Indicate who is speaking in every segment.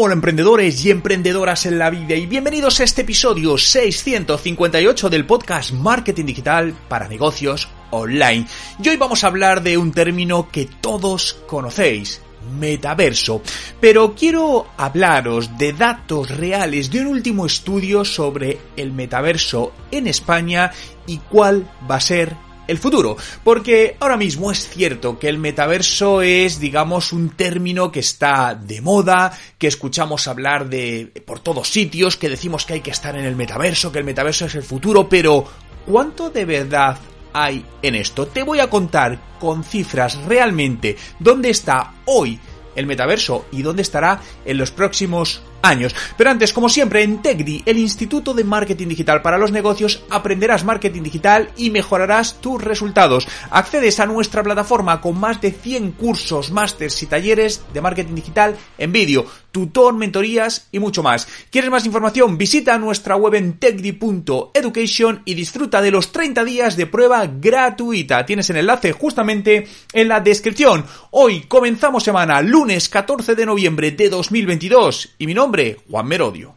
Speaker 1: Hola emprendedores y emprendedoras en la vida y bienvenidos a este episodio 658 del podcast Marketing Digital para Negocios Online. Y hoy vamos a hablar de un término que todos conocéis, metaverso. Pero quiero hablaros de datos reales de un último estudio sobre el metaverso en España y cuál va a ser el futuro, porque ahora mismo es cierto que el metaverso es, digamos, un término que está de moda, que escuchamos hablar de por todos sitios, que decimos que hay que estar en el metaverso, que el metaverso es el futuro, pero ¿cuánto de verdad hay en esto? Te voy a contar con cifras realmente dónde está hoy el metaverso y dónde estará en los próximos años. Pero antes, como siempre, en TechDi, el Instituto de Marketing Digital para los Negocios, aprenderás marketing digital y mejorarás tus resultados. Accedes a nuestra plataforma con más de 100 cursos, másters y talleres de marketing digital en vídeo, tutor, mentorías y mucho más. ¿Quieres más información? Visita nuestra web en techdi.education y disfruta de los 30 días de prueba gratuita. Tienes el enlace justamente en la descripción. Hoy comenzamos semana, lunes 14 de noviembre de 2022 y mi nombre Juan Merodio.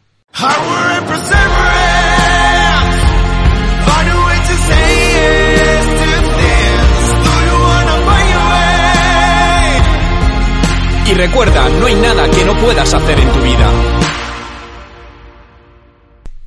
Speaker 1: Y recuerda, no hay nada que no puedas hacer en tu vida.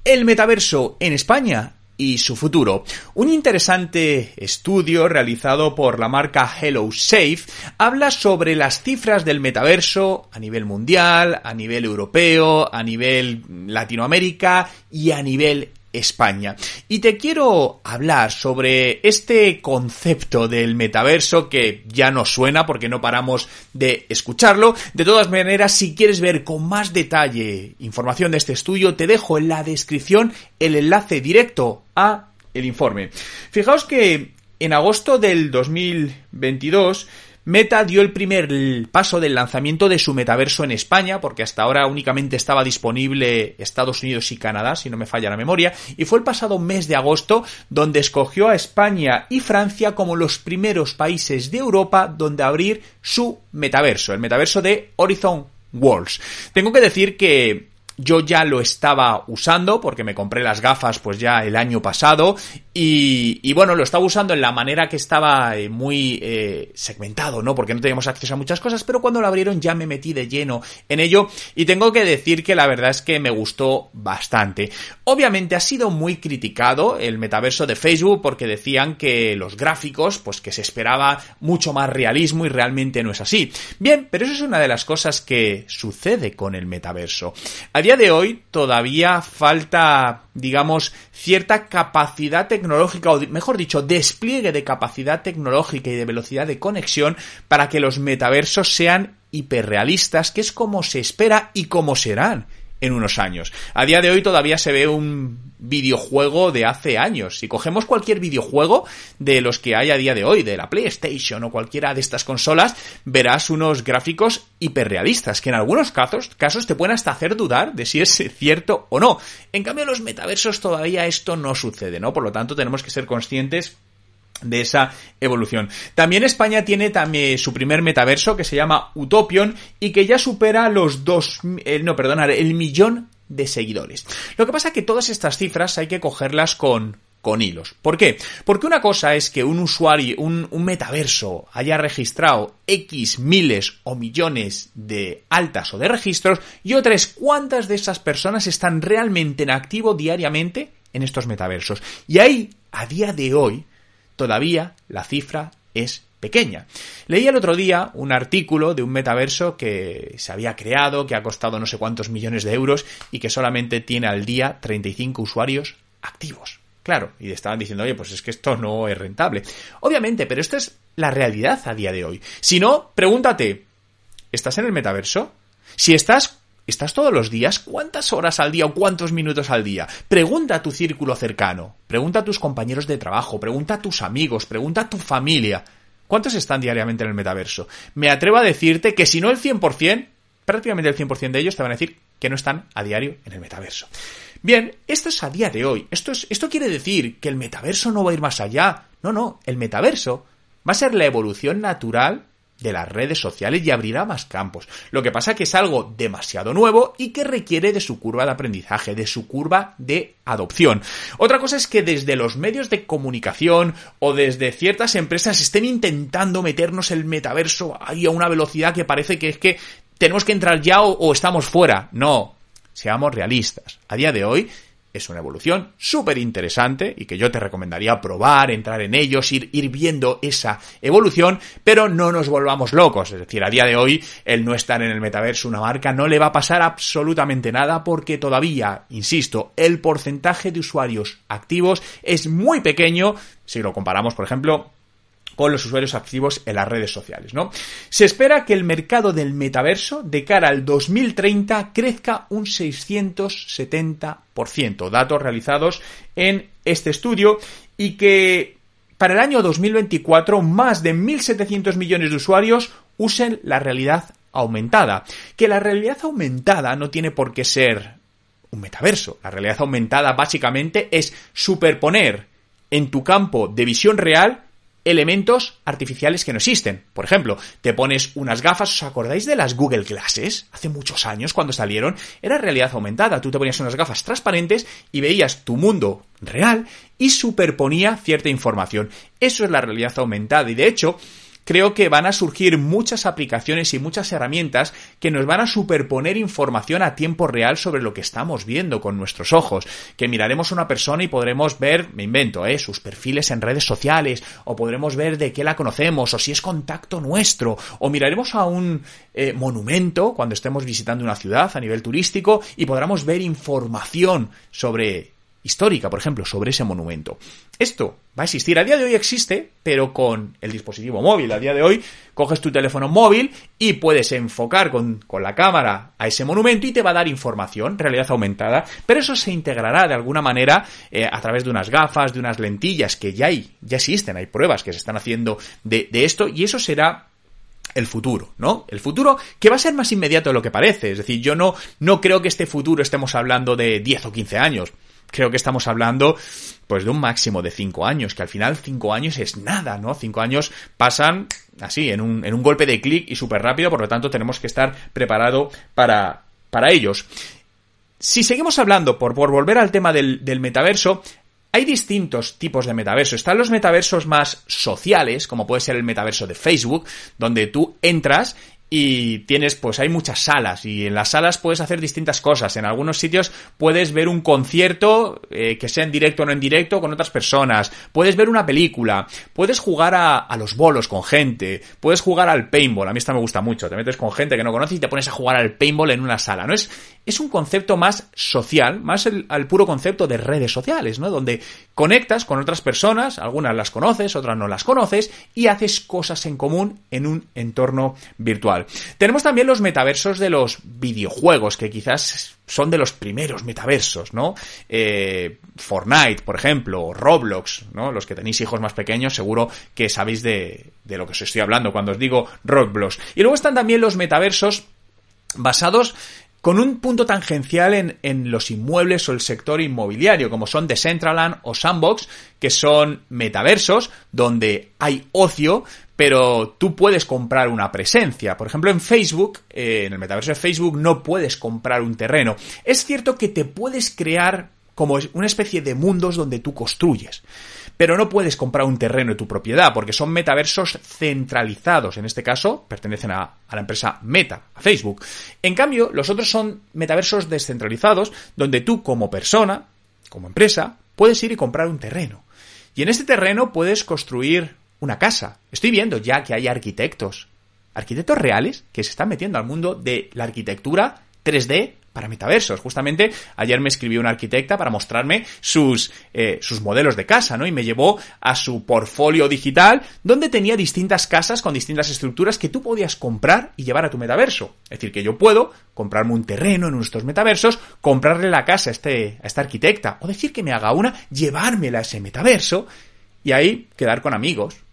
Speaker 1: El metaverso en España y su futuro. Un interesante estudio realizado por la marca Hello Safe habla sobre las cifras del metaverso a nivel mundial, a nivel europeo, a nivel Latinoamérica y a nivel España. Y te quiero hablar sobre este concepto del metaverso que ya no suena porque no paramos de escucharlo. De todas maneras, si quieres ver con más detalle información de este estudio, te dejo en la descripción el enlace directo a el informe. Fijaos que en agosto del 2022 Meta dio el primer paso del lanzamiento de su metaverso en España, porque hasta ahora únicamente estaba disponible Estados Unidos y Canadá, si no me falla la memoria, y fue el pasado mes de agosto donde escogió a España y Francia como los primeros países de Europa donde abrir su metaverso, el metaverso de Horizon Worlds. Tengo que decir que yo ya lo estaba usando porque me compré las gafas pues ya el año pasado y, bueno, lo estaba usando en la manera que estaba eh, muy eh, segmentado, ¿no? Porque no teníamos acceso a muchas cosas, pero cuando lo abrieron ya me metí de lleno en ello y tengo que decir que la verdad es que me gustó bastante. Obviamente ha sido muy criticado el metaverso de Facebook porque decían que los gráficos, pues que se esperaba mucho más realismo y realmente no es así. Bien, pero eso es una de las cosas que sucede con el metaverso día de hoy todavía falta, digamos, cierta capacidad tecnológica, o mejor dicho, despliegue de capacidad tecnológica y de velocidad de conexión para que los metaversos sean hiperrealistas, que es como se espera y como serán en unos años. A día de hoy todavía se ve un videojuego de hace años. Si cogemos cualquier videojuego de los que hay a día de hoy, de la PlayStation o cualquiera de estas consolas, verás unos gráficos hiperrealistas que en algunos casos, casos te pueden hasta hacer dudar de si es cierto o no. En cambio, en los metaversos todavía esto no sucede, ¿no? Por lo tanto, tenemos que ser conscientes de esa evolución. También España tiene también su primer metaverso que se llama Utopion y que ya supera los dos, eh, no, perdonar, el millón de seguidores. Lo que pasa es que todas estas cifras hay que cogerlas con, con hilos. ¿Por qué? Porque una cosa es que un usuario, un, un, metaverso haya registrado X miles o millones de altas o de registros y otra es cuántas de esas personas están realmente en activo diariamente en estos metaversos. Y ahí, a día de hoy, todavía la cifra es pequeña. Leí el otro día un artículo de un metaverso que se había creado, que ha costado no sé cuántos millones de euros y que solamente tiene al día 35 usuarios activos. Claro, y estaban diciendo, oye, pues es que esto no es rentable. Obviamente, pero esta es la realidad a día de hoy. Si no, pregúntate, ¿estás en el metaverso? Si estás ¿Estás todos los días? ¿Cuántas horas al día o cuántos minutos al día? Pregunta a tu círculo cercano, pregunta a tus compañeros de trabajo, pregunta a tus amigos, pregunta a tu familia. ¿Cuántos están diariamente en el metaverso? Me atrevo a decirte que si no el 100%, prácticamente el 100% de ellos te van a decir que no están a diario en el metaverso. Bien, esto es a día de hoy. Esto, es, esto quiere decir que el metaverso no va a ir más allá. No, no, el metaverso va a ser la evolución natural de las redes sociales y abrirá más campos. Lo que pasa que es algo demasiado nuevo y que requiere de su curva de aprendizaje, de su curva de adopción. Otra cosa es que desde los medios de comunicación o desde ciertas empresas estén intentando meternos el metaverso ahí a una velocidad que parece que es que tenemos que entrar ya o, o estamos fuera. No, seamos realistas. A día de hoy es una evolución súper interesante y que yo te recomendaría probar, entrar en ellos, ir, ir viendo esa evolución, pero no nos volvamos locos. Es decir, a día de hoy, el no estar en el metaverso, una marca, no le va a pasar absolutamente nada porque todavía, insisto, el porcentaje de usuarios activos es muy pequeño si lo comparamos, por ejemplo, con los usuarios activos en las redes sociales, ¿no? Se espera que el mercado del metaverso de cara al 2030 crezca un 670%, datos realizados en este estudio y que para el año 2024 más de 1.700 millones de usuarios usen la realidad aumentada. Que la realidad aumentada no tiene por qué ser un metaverso. La realidad aumentada básicamente es superponer en tu campo de visión real elementos artificiales que no existen. Por ejemplo, te pones unas gafas, ¿os acordáis de las Google Glasses? Hace muchos años cuando salieron, era realidad aumentada. Tú te ponías unas gafas transparentes y veías tu mundo real y superponía cierta información. Eso es la realidad aumentada y de hecho, creo que van a surgir muchas aplicaciones y muchas herramientas que nos van a superponer información a tiempo real sobre lo que estamos viendo con nuestros ojos. Que miraremos a una persona y podremos ver, me invento, ¿eh? sus perfiles en redes sociales, o podremos ver de qué la conocemos, o si es contacto nuestro, o miraremos a un eh, monumento cuando estemos visitando una ciudad a nivel turístico y podremos ver información sobre histórica, por ejemplo, sobre ese monumento. Esto va a existir. A día de hoy existe, pero con el dispositivo móvil. A día de hoy coges tu teléfono móvil y puedes enfocar con, la cámara a ese monumento y te va a dar información, realidad aumentada. Pero eso se integrará de alguna manera eh, a través de unas gafas, de unas lentillas que ya hay, ya existen, hay pruebas que se están haciendo de, de esto y eso será el futuro, ¿no? El futuro que va a ser más inmediato de lo que parece. Es decir, yo no, no creo que este futuro estemos hablando de 10 o 15 años creo que estamos hablando pues de un máximo de cinco años, que al final cinco años es nada, ¿no? Cinco años pasan así, en un, en un golpe de clic y súper rápido, por lo tanto tenemos que estar preparados para, para ellos. Si seguimos hablando, por, por volver al tema del, del metaverso, hay distintos tipos de metaverso. Están los metaversos más sociales, como puede ser el metaverso de Facebook, donde tú entras y tienes, pues hay muchas salas y en las salas puedes hacer distintas cosas. En algunos sitios puedes ver un concierto, eh, que sea en directo o no en directo, con otras personas. Puedes ver una película. Puedes jugar a, los bolos con gente. Puedes jugar al paintball. A mí esta me gusta mucho. Te metes con gente que no conoces y te pones a jugar al paintball en una sala. ¿no? Es, es un concepto más social, más el, al puro concepto de redes sociales, ¿no? Donde conectas con otras personas, algunas las conoces, otras no las conoces, y haces cosas en común en un entorno virtual. Tenemos también los metaversos de los videojuegos, que quizás son de los primeros metaversos, ¿no? Eh, Fortnite, por ejemplo, o Roblox, ¿no? Los que tenéis hijos más pequeños seguro que sabéis de, de lo que os estoy hablando cuando os digo Roblox. Y luego están también los metaversos basados con un punto tangencial en, en, los inmuebles o el sector inmobiliario, como son Decentraland o Sandbox, que son metaversos donde hay ocio, pero tú puedes comprar una presencia. Por ejemplo, en Facebook, eh, en el metaverso de Facebook, no puedes comprar un terreno. Es cierto que te puedes crear como una especie de mundos donde tú construyes. Pero no puedes comprar un terreno de tu propiedad, porque son metaversos centralizados. En este caso, pertenecen a, a, la empresa Meta, a Facebook. En cambio, los otros son metaversos descentralizados, donde tú como persona, como empresa, puedes ir y comprar un terreno. Y en este terreno puedes construir una casa. Estoy viendo ya que hay arquitectos, arquitectos reales, que se están metiendo al mundo de la arquitectura 3D para metaversos. Justamente ayer me escribió una arquitecta para mostrarme sus, eh, sus modelos de casa, ¿no? Y me llevó a su portfolio digital donde tenía distintas casas con distintas estructuras que tú podías comprar y llevar a tu metaverso. Es decir, que yo puedo comprarme un terreno en nuestros metaversos, comprarle la casa a, este, a esta arquitecta o decir que me haga una, llevármela a ese metaverso y ahí quedar con amigos,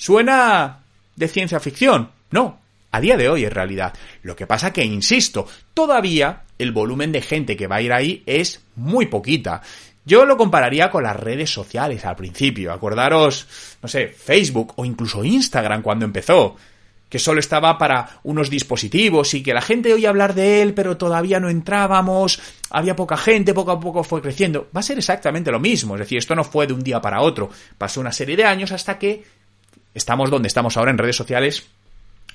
Speaker 1: ¿Suena de ciencia ficción? No, a día de hoy es realidad. Lo que pasa que, insisto, todavía el volumen de gente que va a ir ahí es muy poquita. Yo lo compararía con las redes sociales al principio. Acordaros, no sé, Facebook o incluso Instagram cuando empezó. que solo estaba para unos dispositivos y que la gente oía hablar de él, pero todavía no entrábamos, había poca gente, poco a poco fue creciendo. Va a ser exactamente lo mismo, es decir, esto no fue de un día para otro, pasó una serie de años hasta que estamos donde estamos ahora en redes sociales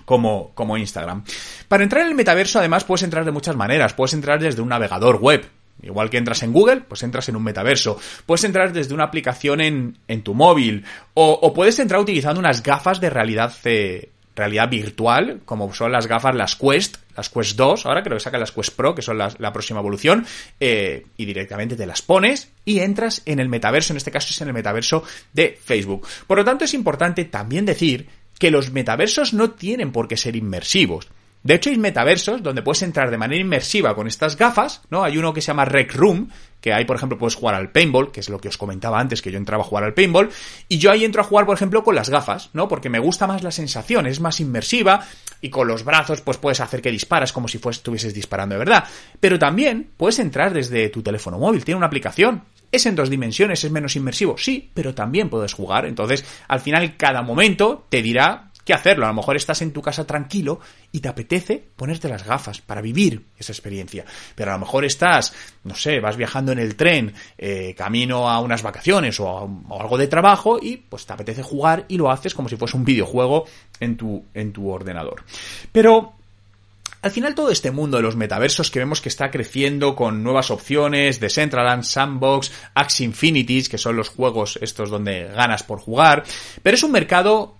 Speaker 1: como, como Instagram. Para entrar en el metaverso, además, puedes entrar de muchas maneras. Puedes entrar desde un navegador web. Igual que entras en Google, pues entras en un metaverso. Puedes entrar desde una aplicación en, en tu móvil. O, o, puedes entrar utilizando unas gafas de realidad eh, realidad virtual, como son las gafas, las Quest, las Quest 2, ahora creo que sacan las Quest Pro, que son la próxima evolución, eh, y directamente te las pones y entras en el metaverso, en este caso es en el metaverso de Facebook. Por lo tanto, es importante también decir que los metaversos no tienen por qué ser inmersivos. De hecho, hay metaversos donde puedes entrar de manera inmersiva con estas gafas, ¿no? Hay uno que se llama Rec Room, que ahí, por ejemplo, puedes jugar al paintball, que es lo que os comentaba antes, que yo entraba a jugar al paintball, y yo ahí entro a jugar, por ejemplo, con las gafas, ¿no? Porque me gusta más la sensación, es más inmersiva, y con los brazos, pues puedes hacer que disparas como si estuvieses disparando de verdad. Pero también puedes entrar desde tu teléfono móvil, tiene una aplicación, ¿Es en dos dimensiones? ¿Es menos inmersivo? Sí, pero también puedes jugar. Entonces, al final, cada momento te dirá qué hacerlo. A lo mejor estás en tu casa tranquilo y te apetece ponerte las gafas para vivir esa experiencia. Pero a lo mejor estás, no sé, vas viajando en el tren, eh, camino a unas vacaciones o, a, algo de trabajo y pues te apetece jugar y lo haces como si fuese un videojuego en tu, en tu ordenador. Pero al final todo este mundo de los metaversos que vemos que está creciendo con nuevas opciones, Decentraland, Sandbox, Axie Infinities, que son los juegos estos donde ganas por jugar, pero es un mercado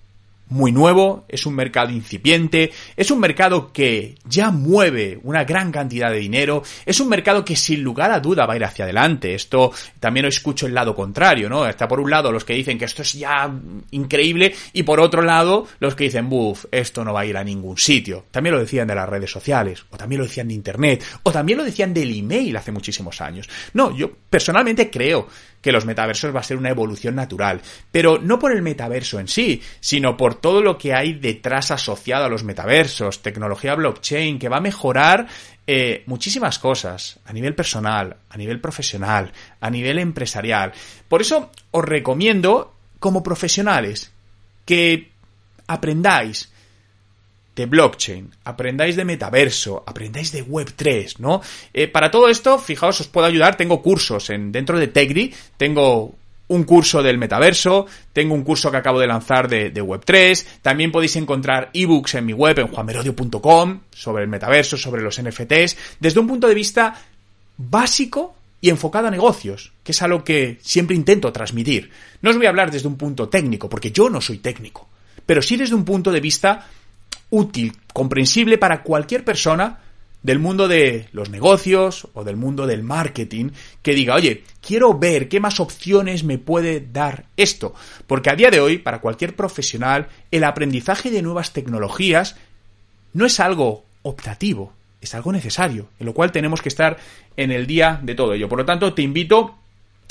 Speaker 1: muy nuevo, es un mercado incipiente, es un mercado que ya mueve una gran cantidad de dinero, es un mercado que sin lugar a duda va a ir hacia adelante. Esto también lo escucho el lado contrario, ¿no? Está por un lado los que dicen que esto es ya increíble y por otro lado los que dicen, buf, esto no va a ir a ningún sitio. También lo decían de las redes sociales, o también lo decían de Internet, o también lo decían del email hace muchísimos años. No, yo personalmente creo que los metaversos va a ser una evolución natural, pero no por el metaverso en sí, sino por todo lo que hay detrás asociado a los metaversos, tecnología blockchain, que va a mejorar eh, muchísimas cosas a nivel personal, a nivel profesional, a nivel empresarial. Por eso os recomiendo, como profesionales, que aprendáis de blockchain, aprendáis de metaverso, aprendáis de Web3, ¿no? Eh, para todo esto, fijaos, os puedo ayudar, tengo cursos en, dentro de Tegri, tengo un curso del metaverso, tengo un curso que acabo de lanzar de, de Web3, también podéis encontrar ebooks en mi web en juanmerodio.com sobre el metaverso, sobre los NFTs, desde un punto de vista básico y enfocado a negocios, que es algo que siempre intento transmitir. No os voy a hablar desde un punto técnico, porque yo no soy técnico, pero sí desde un punto de vista útil, comprensible para cualquier persona del mundo de los negocios o del mundo del marketing que diga, oye, quiero ver qué más opciones me puede dar esto. Porque a día de hoy, para cualquier profesional, el aprendizaje de nuevas tecnologías no es algo optativo, es algo necesario, en lo cual tenemos que estar en el día de todo ello. Por lo tanto, te invito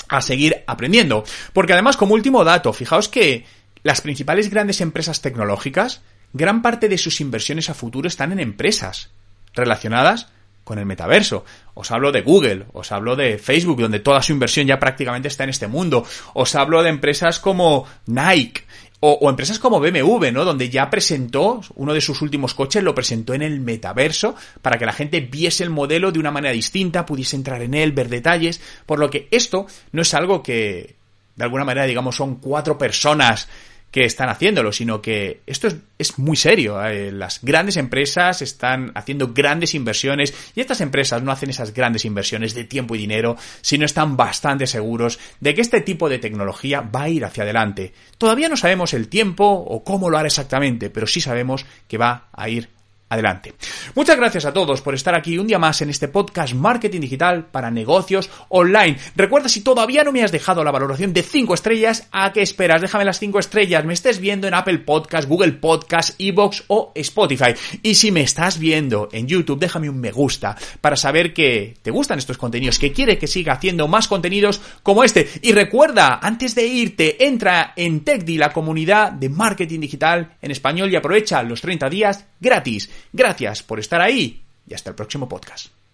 Speaker 1: a seguir aprendiendo. Porque además, como último dato, fijaos que las principales grandes empresas tecnológicas gran parte de sus inversiones a futuro están en empresas relacionadas con el metaverso. Os hablo de Google, os hablo de Facebook, donde toda su inversión ya prácticamente está en este mundo. Os hablo de empresas como Nike. O, empresas como BMW, ¿no? Donde ya presentó, uno de sus últimos coches lo presentó en el metaverso para que la gente viese el modelo de una manera distinta, pudiese entrar en él, ver detalles. Por lo que esto no es algo que, de alguna manera, digamos, son cuatro personas que están haciéndolo, sino que esto es, es muy serio. Eh, las grandes empresas están haciendo grandes inversiones y estas empresas no hacen esas grandes inversiones de tiempo y dinero si no están bastante seguros de que este tipo de tecnología va a ir hacia adelante. Todavía no sabemos el tiempo o cómo lo hará exactamente, pero sí sabemos que va a ir adelante. Muchas gracias a todos por estar aquí un día más en este podcast Marketing Digital para negocios online. Recuerda si todavía no me has dejado la valoración de 5 estrellas, ¿a qué esperas? Déjame las 5 estrellas, me estés viendo en Apple Podcast, Google Podcast, Evox o Spotify. Y si me estás viendo en YouTube, déjame un me gusta para saber que te gustan estos contenidos, que quiere que siga haciendo más contenidos como este. Y recuerda, antes de irte, entra en TechDi, la comunidad de marketing digital en español y aprovecha los 30 días gratis. Gracias por estar ahí y hasta el próximo podcast.